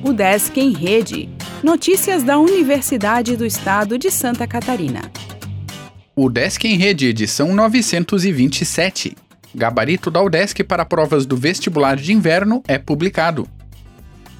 O Desk em Rede. Notícias da Universidade do Estado de Santa Catarina. O Desk em Rede, edição 927. Gabarito da UDESC para provas do vestibular de inverno é publicado.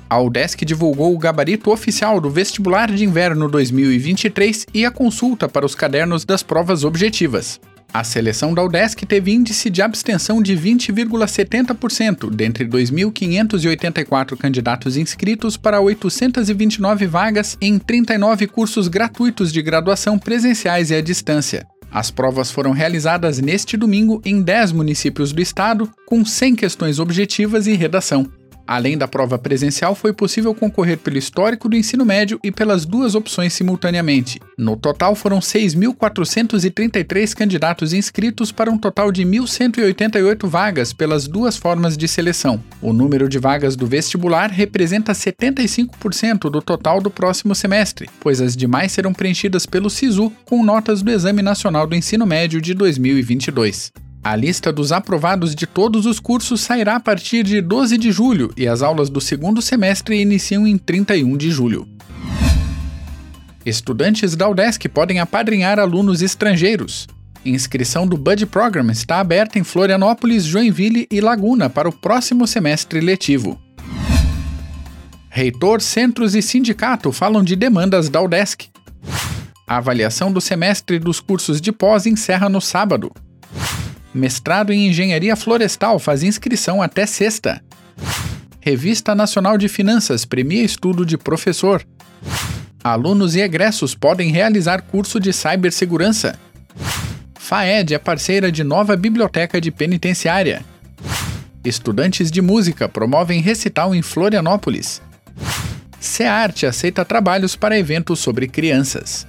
A UDESC divulgou o gabarito oficial do vestibular de inverno 2023 e a consulta para os cadernos das provas objetivas. A seleção da UDESC teve índice de abstenção de 20,70% dentre 2.584 candidatos inscritos para 829 vagas em 39 cursos gratuitos de graduação presenciais e à distância. As provas foram realizadas neste domingo em 10 municípios do estado, com 100 questões objetivas e redação. Além da prova presencial, foi possível concorrer pelo histórico do ensino médio e pelas duas opções simultaneamente. No total, foram 6.433 candidatos inscritos para um total de 1.188 vagas pelas duas formas de seleção. O número de vagas do vestibular representa 75% do total do próximo semestre, pois as demais serão preenchidas pelo SISU com notas do Exame Nacional do Ensino Médio de 2022. A lista dos aprovados de todos os cursos sairá a partir de 12 de julho e as aulas do segundo semestre iniciam em 31 de julho. Estudantes da UDESC podem apadrinhar alunos estrangeiros. Inscrição do Bud Program está aberta em Florianópolis, Joinville e Laguna para o próximo semestre letivo. Reitor, centros e sindicato falam de demandas da UDESC. A avaliação do semestre dos cursos de pós encerra no sábado. Mestrado em Engenharia Florestal faz inscrição até sexta. Revista Nacional de Finanças premia estudo de professor. Alunos e egressos podem realizar curso de cibersegurança. FAED é parceira de nova biblioteca de penitenciária. Estudantes de música promovem recital em Florianópolis. SEARTE aceita trabalhos para eventos sobre crianças.